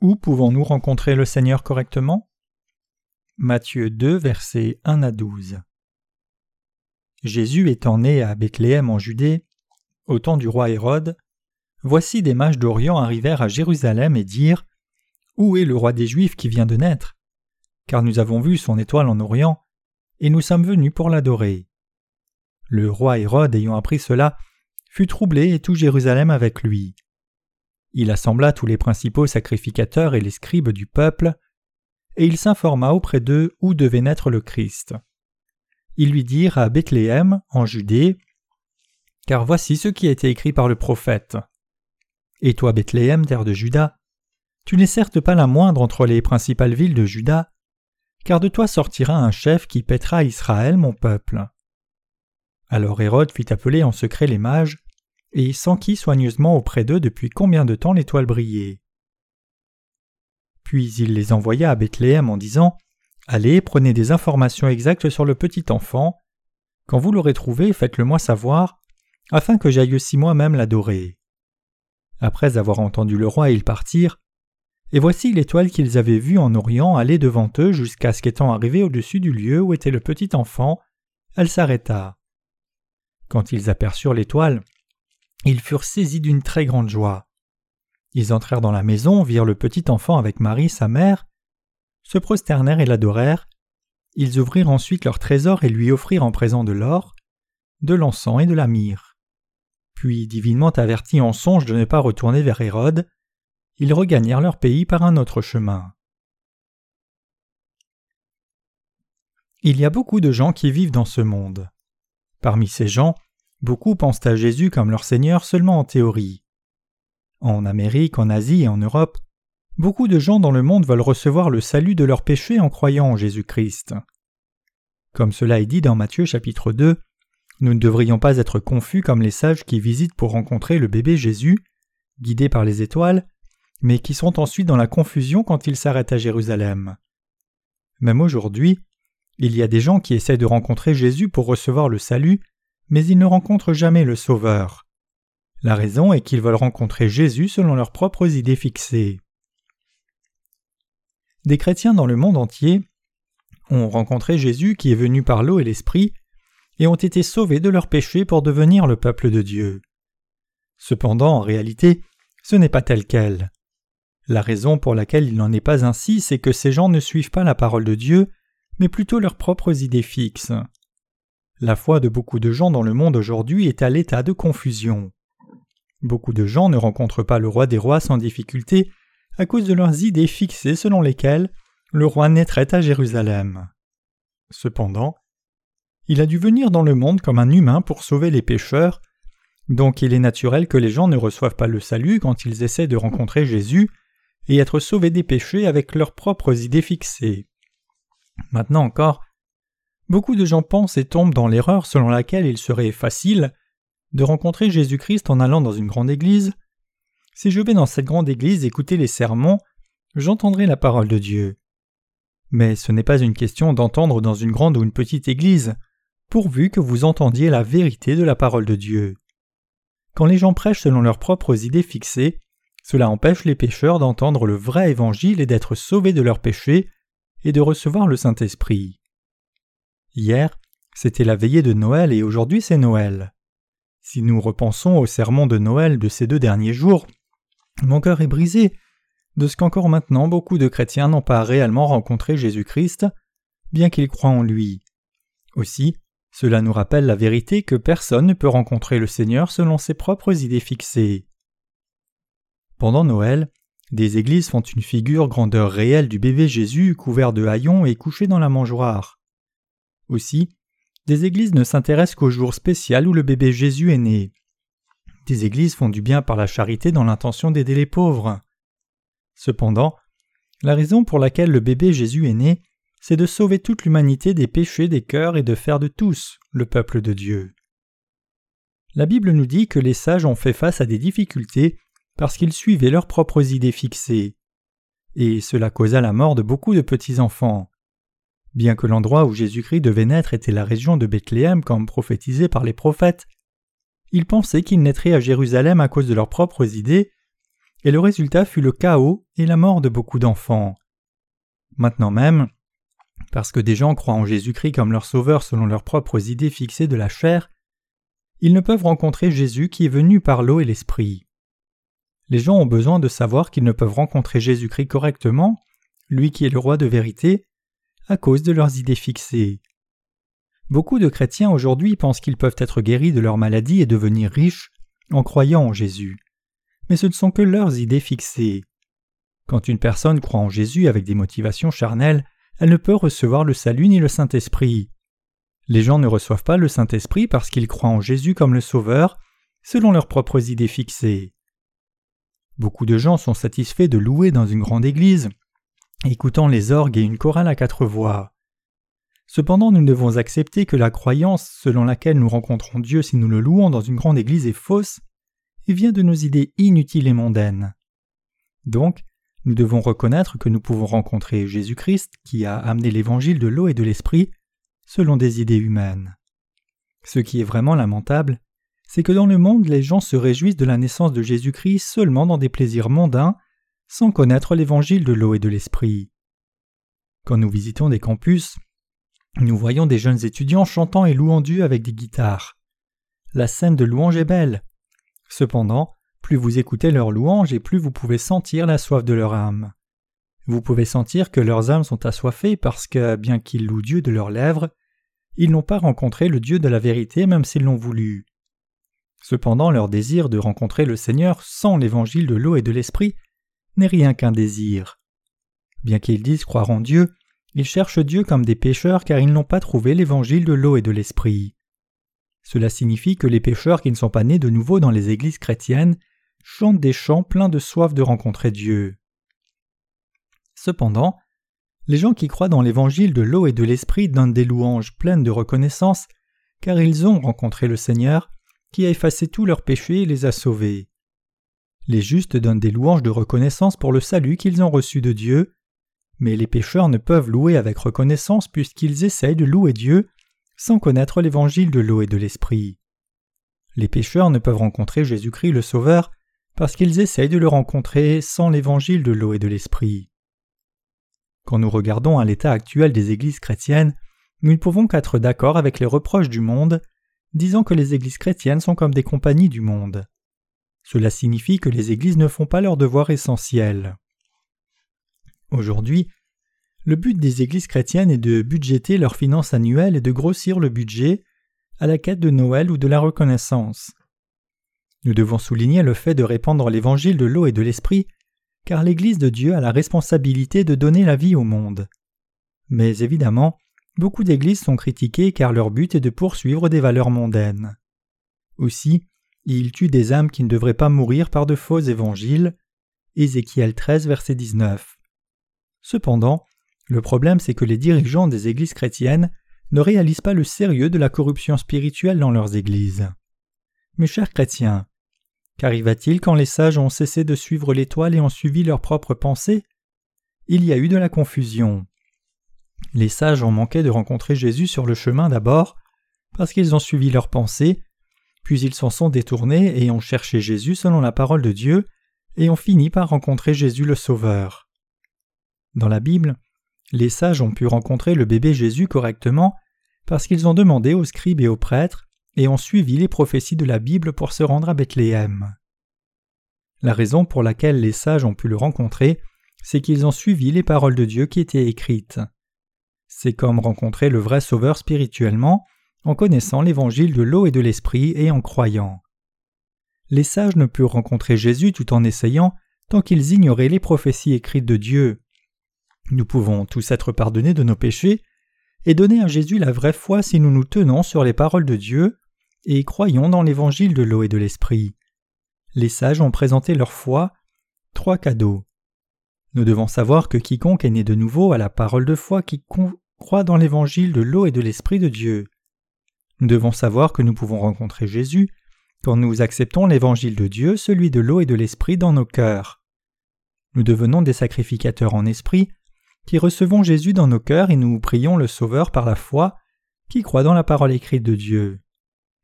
Où pouvons-nous rencontrer le Seigneur correctement? Matthieu 2, versets 1 à 12. Jésus étant né à Bethléem en Judée, au temps du roi Hérode, voici des mages d'Orient arrivèrent à Jérusalem et dirent Où est le roi des Juifs qui vient de naître? Car nous avons vu son étoile en Orient, et nous sommes venus pour l'adorer. Le roi Hérode, ayant appris cela, fut troublé et tout Jérusalem avec lui. Il assembla tous les principaux sacrificateurs et les scribes du peuple, et il s'informa auprès d'eux où devait naître le Christ. Ils lui dirent à Bethléem, en Judée, car voici ce qui a été écrit par le prophète. Et toi, Bethléem, terre de Juda, tu n'es certes pas la moindre entre les principales villes de Juda, car de toi sortira un chef qui pètera Israël, mon peuple. Alors Hérode fit appeler en secret les mages, et s'enquit soigneusement auprès d'eux depuis combien de temps l'étoile brillait. Puis il les envoya à Bethléem en disant Allez, prenez des informations exactes sur le petit enfant. Quand vous l'aurez trouvé, faites-le moi savoir, afin que j'aille aussi moi-même l'adorer. Après avoir entendu le roi, ils partirent, et voici l'étoile qu'ils avaient vue en Orient aller devant eux jusqu'à ce qu'étant arrivée au-dessus du lieu où était le petit enfant, elle s'arrêta. Quand ils aperçurent l'étoile, ils furent saisis d'une très grande joie. Ils entrèrent dans la maison, virent le petit enfant avec Marie, sa mère, se prosternèrent et l'adorèrent. Ils ouvrirent ensuite leur trésor et lui offrirent en présent de l'or, de l'encens et de la myrrhe. Puis, divinement avertis en songe de ne pas retourner vers Hérode, ils regagnèrent leur pays par un autre chemin. Il y a beaucoup de gens qui vivent dans ce monde. Parmi ces gens, Beaucoup pensent à Jésus comme leur Seigneur seulement en théorie. En Amérique, en Asie et en Europe, beaucoup de gens dans le monde veulent recevoir le salut de leurs péchés en croyant en Jésus-Christ. Comme cela est dit dans Matthieu chapitre 2, nous ne devrions pas être confus comme les sages qui visitent pour rencontrer le bébé Jésus, guidés par les étoiles, mais qui sont ensuite dans la confusion quand ils s'arrêtent à Jérusalem. Même aujourd'hui, il y a des gens qui essaient de rencontrer Jésus pour recevoir le salut, mais ils ne rencontrent jamais le Sauveur. La raison est qu'ils veulent rencontrer Jésus selon leurs propres idées fixées. Des chrétiens dans le monde entier ont rencontré Jésus qui est venu par l'eau et l'Esprit, et ont été sauvés de leurs péchés pour devenir le peuple de Dieu. Cependant, en réalité, ce n'est pas tel quel. La raison pour laquelle il n'en est pas ainsi, c'est que ces gens ne suivent pas la parole de Dieu, mais plutôt leurs propres idées fixes. La foi de beaucoup de gens dans le monde aujourd'hui est à l'état de confusion. Beaucoup de gens ne rencontrent pas le roi des rois sans difficulté à cause de leurs idées fixées selon lesquelles le roi naîtrait à Jérusalem. Cependant, il a dû venir dans le monde comme un humain pour sauver les pécheurs, donc il est naturel que les gens ne reçoivent pas le salut quand ils essaient de rencontrer Jésus et être sauvés des péchés avec leurs propres idées fixées. Maintenant encore, Beaucoup de gens pensent et tombent dans l'erreur selon laquelle il serait facile de rencontrer Jésus-Christ en allant dans une grande église. Si je vais dans cette grande église écouter les sermons, j'entendrai la parole de Dieu. Mais ce n'est pas une question d'entendre dans une grande ou une petite église, pourvu que vous entendiez la vérité de la parole de Dieu. Quand les gens prêchent selon leurs propres idées fixées, cela empêche les pécheurs d'entendre le vrai évangile et d'être sauvés de leurs péchés et de recevoir le Saint-Esprit. Hier, c'était la veillée de Noël et aujourd'hui c'est Noël. Si nous repensons au sermon de Noël de ces deux derniers jours, mon cœur est brisé de ce qu'encore maintenant beaucoup de chrétiens n'ont pas réellement rencontré Jésus-Christ, bien qu'ils croient en lui. Aussi, cela nous rappelle la vérité que personne ne peut rencontrer le Seigneur selon ses propres idées fixées. Pendant Noël, des églises font une figure grandeur réelle du bébé Jésus couvert de haillons et couché dans la mangeoire. Aussi, des églises ne s'intéressent qu'au jour spécial où le bébé Jésus est né. Des églises font du bien par la charité dans l'intention d'aider les pauvres. Cependant, la raison pour laquelle le bébé Jésus est né, c'est de sauver toute l'humanité des péchés des cœurs et de faire de tous le peuple de Dieu. La Bible nous dit que les sages ont fait face à des difficultés parce qu'ils suivaient leurs propres idées fixées. Et cela causa la mort de beaucoup de petits enfants. Bien que l'endroit où Jésus-Christ devait naître était la région de Bethléem comme prophétisé par les prophètes, ils pensaient qu'il naîtrait à Jérusalem à cause de leurs propres idées, et le résultat fut le chaos et la mort de beaucoup d'enfants. Maintenant même, parce que des gens croient en Jésus-Christ comme leur sauveur selon leurs propres idées fixées de la chair, ils ne peuvent rencontrer Jésus qui est venu par l'eau et l'Esprit. Les gens ont besoin de savoir qu'ils ne peuvent rencontrer Jésus-Christ correctement, lui qui est le roi de vérité, à cause de leurs idées fixées. Beaucoup de chrétiens aujourd'hui pensent qu'ils peuvent être guéris de leur maladie et devenir riches en croyant en Jésus. Mais ce ne sont que leurs idées fixées. Quand une personne croit en Jésus avec des motivations charnelles, elle ne peut recevoir le salut ni le Saint-Esprit. Les gens ne reçoivent pas le Saint-Esprit parce qu'ils croient en Jésus comme le Sauveur, selon leurs propres idées fixées. Beaucoup de gens sont satisfaits de louer dans une grande église, écoutant les orgues et une chorale à quatre voix. Cependant, nous devons accepter que la croyance selon laquelle nous rencontrons Dieu si nous le louons dans une grande église est fausse et vient de nos idées inutiles et mondaines. Donc, nous devons reconnaître que nous pouvons rencontrer Jésus-Christ qui a amené l'évangile de l'eau et de l'esprit selon des idées humaines. Ce qui est vraiment lamentable, c'est que dans le monde les gens se réjouissent de la naissance de Jésus-Christ seulement dans des plaisirs mondains, sans connaître l'évangile de l'eau et de l'esprit. Quand nous visitons des campus, nous voyons des jeunes étudiants chantant et louant Dieu avec des guitares. La scène de louange est belle. Cependant, plus vous écoutez leurs louanges et plus vous pouvez sentir la soif de leur âme. Vous pouvez sentir que leurs âmes sont assoiffées parce que, bien qu'ils louent Dieu de leurs lèvres, ils n'ont pas rencontré le Dieu de la vérité même s'ils l'ont voulu. Cependant leur désir de rencontrer le Seigneur sans l'évangile de l'eau et de l'esprit n'est rien qu'un désir. Bien qu'ils disent croire en Dieu, ils cherchent Dieu comme des pécheurs car ils n'ont pas trouvé l'évangile de l'eau et de l'esprit. Cela signifie que les pécheurs qui ne sont pas nés de nouveau dans les églises chrétiennes chantent des chants pleins de soif de rencontrer Dieu. Cependant, les gens qui croient dans l'évangile de l'eau et de l'esprit donnent des louanges pleines de reconnaissance, car ils ont rencontré le Seigneur, qui a effacé tous leurs péchés et les a sauvés. Les justes donnent des louanges de reconnaissance pour le salut qu'ils ont reçu de Dieu, mais les pécheurs ne peuvent louer avec reconnaissance puisqu'ils essayent de louer Dieu sans connaître l'évangile de l'eau et de l'esprit. Les pécheurs ne peuvent rencontrer Jésus-Christ le Sauveur parce qu'ils essayent de le rencontrer sans l'évangile de l'eau et de l'esprit. Quand nous regardons à l'état actuel des églises chrétiennes, nous ne pouvons qu'être d'accord avec les reproches du monde, disant que les églises chrétiennes sont comme des compagnies du monde. Cela signifie que les églises ne font pas leur devoir essentiel. Aujourd'hui, le but des églises chrétiennes est de budgéter leurs finances annuelles et de grossir le budget à la quête de Noël ou de la reconnaissance. Nous devons souligner le fait de répandre l'évangile de l'eau et de l'esprit, car l'Église de Dieu a la responsabilité de donner la vie au monde. Mais évidemment, beaucoup d'églises sont critiquées car leur but est de poursuivre des valeurs mondaines. Aussi, ils tuent des âmes qui ne devraient pas mourir par de faux évangiles. Ézéchiel 13, verset 19. Cependant, le problème c'est que les dirigeants des églises chrétiennes ne réalisent pas le sérieux de la corruption spirituelle dans leurs églises. Mes chers chrétiens, qu'arriva-t-il quand les sages ont cessé de suivre l'étoile et ont suivi leurs propres pensées? Il y a eu de la confusion. Les sages ont manqué de rencontrer Jésus sur le chemin d'abord, parce qu'ils ont suivi leurs pensées, puis ils s'en sont détournés et ont cherché Jésus selon la parole de Dieu, et ont fini par rencontrer Jésus le Sauveur. Dans la Bible, les sages ont pu rencontrer le bébé Jésus correctement parce qu'ils ont demandé aux scribes et aux prêtres et ont suivi les prophéties de la Bible pour se rendre à Bethléem. La raison pour laquelle les sages ont pu le rencontrer, c'est qu'ils ont suivi les paroles de Dieu qui étaient écrites. C'est comme rencontrer le vrai Sauveur spirituellement en connaissant l'évangile de l'eau et de l'esprit et en croyant. Les sages ne purent rencontrer Jésus tout en essayant tant qu'ils ignoraient les prophéties écrites de Dieu. Nous pouvons tous être pardonnés de nos péchés et donner à Jésus la vraie foi si nous nous tenons sur les paroles de Dieu et croyons dans l'évangile de l'eau et de l'esprit. Les sages ont présenté leur foi trois cadeaux. Nous devons savoir que quiconque est né de nouveau a la parole de foi qui croit dans l'évangile de l'eau et de l'esprit de Dieu. Nous devons savoir que nous pouvons rencontrer Jésus quand nous acceptons l'évangile de Dieu, celui de l'eau et de l'esprit dans nos cœurs. Nous devenons des sacrificateurs en esprit qui recevons Jésus dans nos cœurs et nous prions le Sauveur par la foi, qui croit dans la parole écrite de Dieu.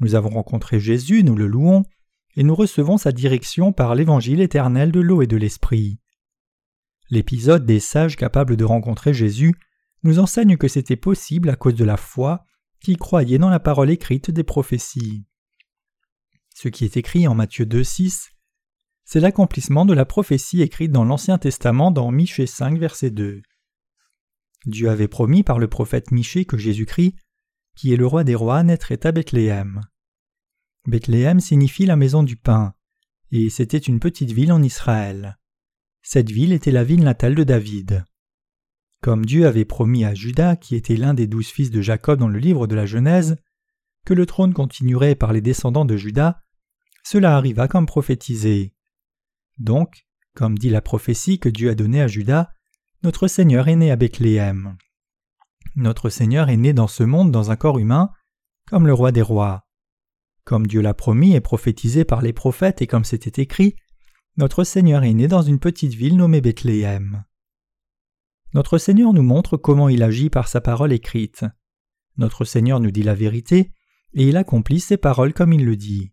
Nous avons rencontré Jésus, nous le louons, et nous recevons sa direction par l'évangile éternel de l'eau et de l'esprit. L'épisode des sages capables de rencontrer Jésus nous enseigne que c'était possible à cause de la foi qui croyait dans la parole écrite des prophéties. Ce qui est écrit en Matthieu 2, 6, c'est l'accomplissement de la prophétie écrite dans l'Ancien Testament dans Michée 5, verset 2. Dieu avait promis par le prophète Michée que Jésus-Christ, qui est le roi des rois, naîtrait à Bethléem. Bethléem signifie la maison du pain, et c'était une petite ville en Israël. Cette ville était la ville natale de David. Comme Dieu avait promis à Judas, qui était l'un des douze fils de Jacob dans le livre de la Genèse, que le trône continuerait par les descendants de Judas, cela arriva comme prophétisé. Donc, comme dit la prophétie que Dieu a donnée à Judas, notre Seigneur est né à Bethléem. Notre Seigneur est né dans ce monde dans un corps humain, comme le roi des rois. Comme Dieu l'a promis et prophétisé par les prophètes et comme c'était écrit, notre Seigneur est né dans une petite ville nommée Bethléem. Notre Seigneur nous montre comment il agit par sa parole écrite. Notre Seigneur nous dit la vérité, et il accomplit ses paroles comme il le dit.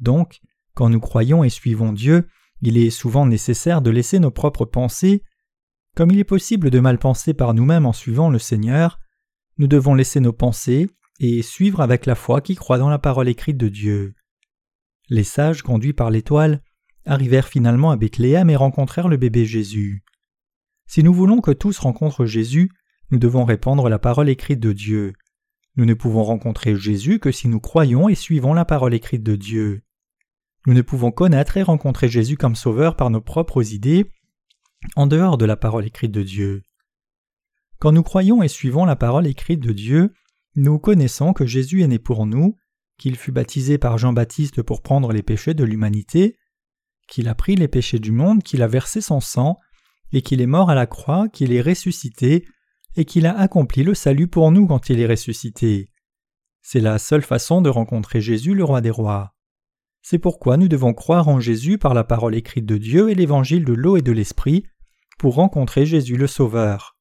Donc, quand nous croyons et suivons Dieu, il est souvent nécessaire de laisser nos propres pensées. Comme il est possible de mal penser par nous-mêmes en suivant le Seigneur, nous devons laisser nos pensées et suivre avec la foi qui croit dans la parole écrite de Dieu. Les sages, conduits par l'étoile, arrivèrent finalement à Bethléem et rencontrèrent le bébé Jésus. Si nous voulons que tous rencontrent Jésus, nous devons répandre la parole écrite de Dieu. Nous ne pouvons rencontrer Jésus que si nous croyons et suivons la parole écrite de Dieu. Nous ne pouvons connaître et rencontrer Jésus comme Sauveur par nos propres idées, en dehors de la parole écrite de Dieu. Quand nous croyons et suivons la parole écrite de Dieu, nous connaissons que Jésus est né pour nous, qu'il fut baptisé par Jean-Baptiste pour prendre les péchés de l'humanité, qu'il a pris les péchés du monde, qu'il a versé son sang, et qu'il est mort à la croix, qu'il est ressuscité, et qu'il a accompli le salut pour nous quand il est ressuscité. C'est la seule façon de rencontrer Jésus le roi des rois. C'est pourquoi nous devons croire en Jésus par la parole écrite de Dieu et l'évangile de l'eau et de l'esprit pour rencontrer Jésus le Sauveur.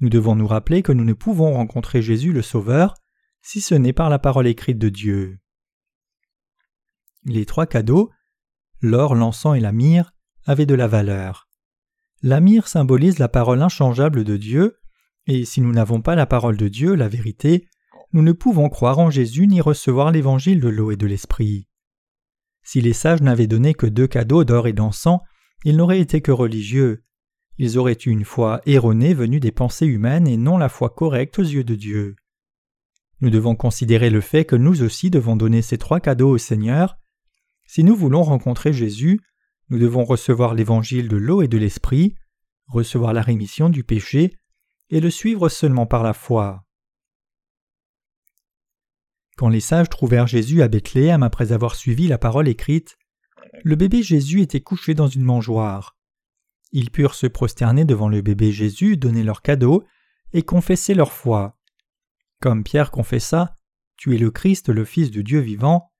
Nous devons nous rappeler que nous ne pouvons rencontrer Jésus le Sauveur si ce n'est par la parole écrite de Dieu. Les trois cadeaux, l'or, l'encens et la myrrhe, avaient de la valeur. La symbolise la parole inchangeable de Dieu, et si nous n'avons pas la parole de Dieu, la vérité, nous ne pouvons croire en Jésus ni recevoir l'évangile de l'eau et de l'esprit. Si les sages n'avaient donné que deux cadeaux d'or et d'encens, ils n'auraient été que religieux. Ils auraient eu une foi erronée venue des pensées humaines et non la foi correcte aux yeux de Dieu. Nous devons considérer le fait que nous aussi devons donner ces trois cadeaux au Seigneur. Si nous voulons rencontrer Jésus, nous devons recevoir l'évangile de l'eau et de l'esprit, recevoir la rémission du péché, et le suivre seulement par la foi. Quand les sages trouvèrent Jésus à Bethléem après avoir suivi la parole écrite, le bébé Jésus était couché dans une mangeoire. Ils purent se prosterner devant le bébé Jésus, donner leur cadeau et confesser leur foi. Comme Pierre confessa Tu es le Christ, le Fils de Dieu vivant,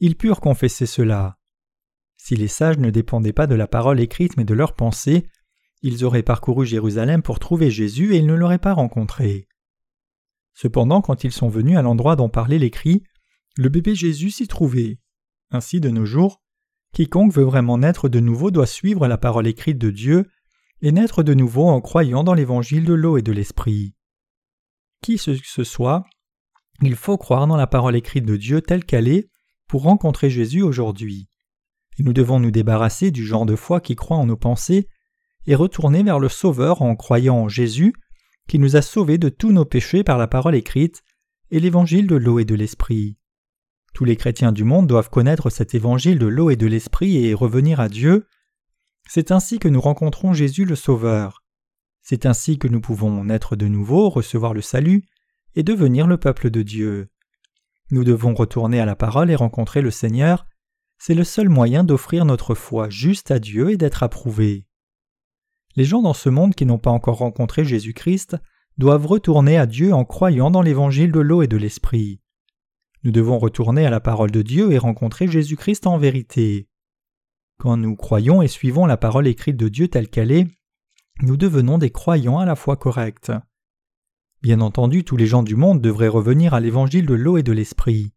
ils purent confesser cela. Si les sages ne dépendaient pas de la parole écrite mais de leurs pensées, ils auraient parcouru Jérusalem pour trouver Jésus et ils ne l'auraient pas rencontré. Cependant, quand ils sont venus à l'endroit dont parlait l'écrit, le bébé Jésus s'y trouvait. Ainsi, de nos jours, quiconque veut vraiment naître de nouveau doit suivre la parole écrite de Dieu et naître de nouveau en croyant dans l'évangile de l'eau et de l'esprit. Qui ce que ce soit, il faut croire dans la parole écrite de Dieu telle qu'elle est pour rencontrer Jésus aujourd'hui nous devons nous débarrasser du genre de foi qui croit en nos pensées et retourner vers le Sauveur en croyant en Jésus, qui nous a sauvés de tous nos péchés par la parole écrite et l'évangile de l'eau et de l'esprit. Tous les chrétiens du monde doivent connaître cet évangile de l'eau et de l'esprit et revenir à Dieu. C'est ainsi que nous rencontrons Jésus le Sauveur. C'est ainsi que nous pouvons naître de nouveau, recevoir le salut et devenir le peuple de Dieu. Nous devons retourner à la parole et rencontrer le Seigneur c'est le seul moyen d'offrir notre foi juste à Dieu et d'être approuvés. Les gens dans ce monde qui n'ont pas encore rencontré Jésus-Christ doivent retourner à Dieu en croyant dans l'évangile de l'eau et de l'esprit. Nous devons retourner à la parole de Dieu et rencontrer Jésus-Christ en vérité. Quand nous croyons et suivons la parole écrite de Dieu telle qu'elle est, nous devenons des croyants à la foi correcte. Bien entendu, tous les gens du monde devraient revenir à l'évangile de l'eau et de l'esprit.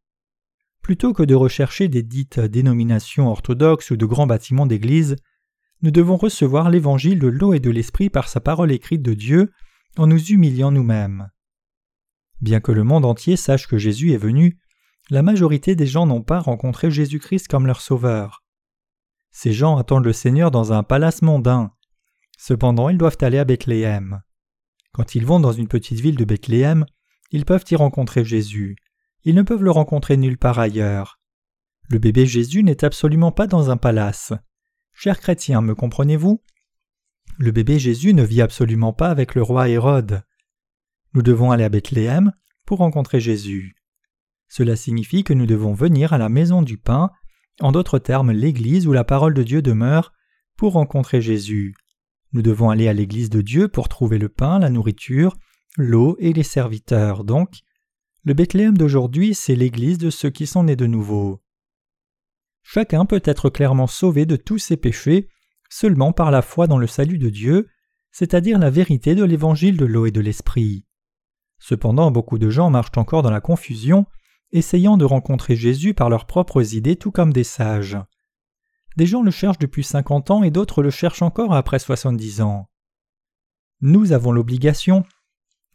Plutôt que de rechercher des dites dénominations orthodoxes ou de grands bâtiments d'église, nous devons recevoir l'évangile de l'eau et de l'esprit par sa parole écrite de Dieu en nous humiliant nous-mêmes. Bien que le monde entier sache que Jésus est venu, la majorité des gens n'ont pas rencontré Jésus-Christ comme leur sauveur. Ces gens attendent le Seigneur dans un palace mondain. Cependant, ils doivent aller à Bethléem. Quand ils vont dans une petite ville de Bethléem, ils peuvent y rencontrer Jésus. Ils ne peuvent le rencontrer nulle part ailleurs. Le bébé Jésus n'est absolument pas dans un palace. Chers chrétiens, me comprenez-vous? Le bébé Jésus ne vit absolument pas avec le roi Hérode. Nous devons aller à Bethléem pour rencontrer Jésus. Cela signifie que nous devons venir à la maison du pain, en d'autres termes l'église où la parole de Dieu demeure, pour rencontrer Jésus. Nous devons aller à l'église de Dieu pour trouver le pain, la nourriture, l'eau et les serviteurs. Donc, le Bethléem d'aujourd'hui, c'est l'église de ceux qui sont nés de nouveau. Chacun peut être clairement sauvé de tous ses péchés seulement par la foi dans le salut de Dieu, c'est-à-dire la vérité de l'évangile de l'eau et de l'esprit. Cependant, beaucoup de gens marchent encore dans la confusion, essayant de rencontrer Jésus par leurs propres idées tout comme des sages. Des gens le cherchent depuis cinquante ans et d'autres le cherchent encore après soixante-dix ans. Nous avons l'obligation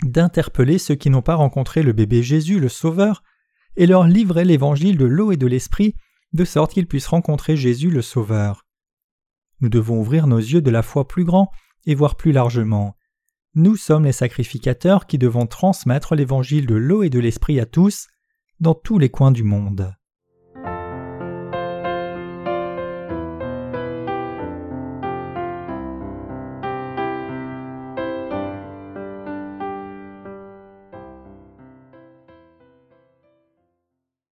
d'interpeller ceux qui n'ont pas rencontré le bébé Jésus, le Sauveur, et leur livrer l'évangile de l'eau et de l'esprit, de sorte qu'ils puissent rencontrer Jésus le Sauveur. Nous devons ouvrir nos yeux de la foi plus grand et voir plus largement. Nous sommes les sacrificateurs qui devons transmettre l'évangile de l'eau et de l'esprit à tous, dans tous les coins du monde.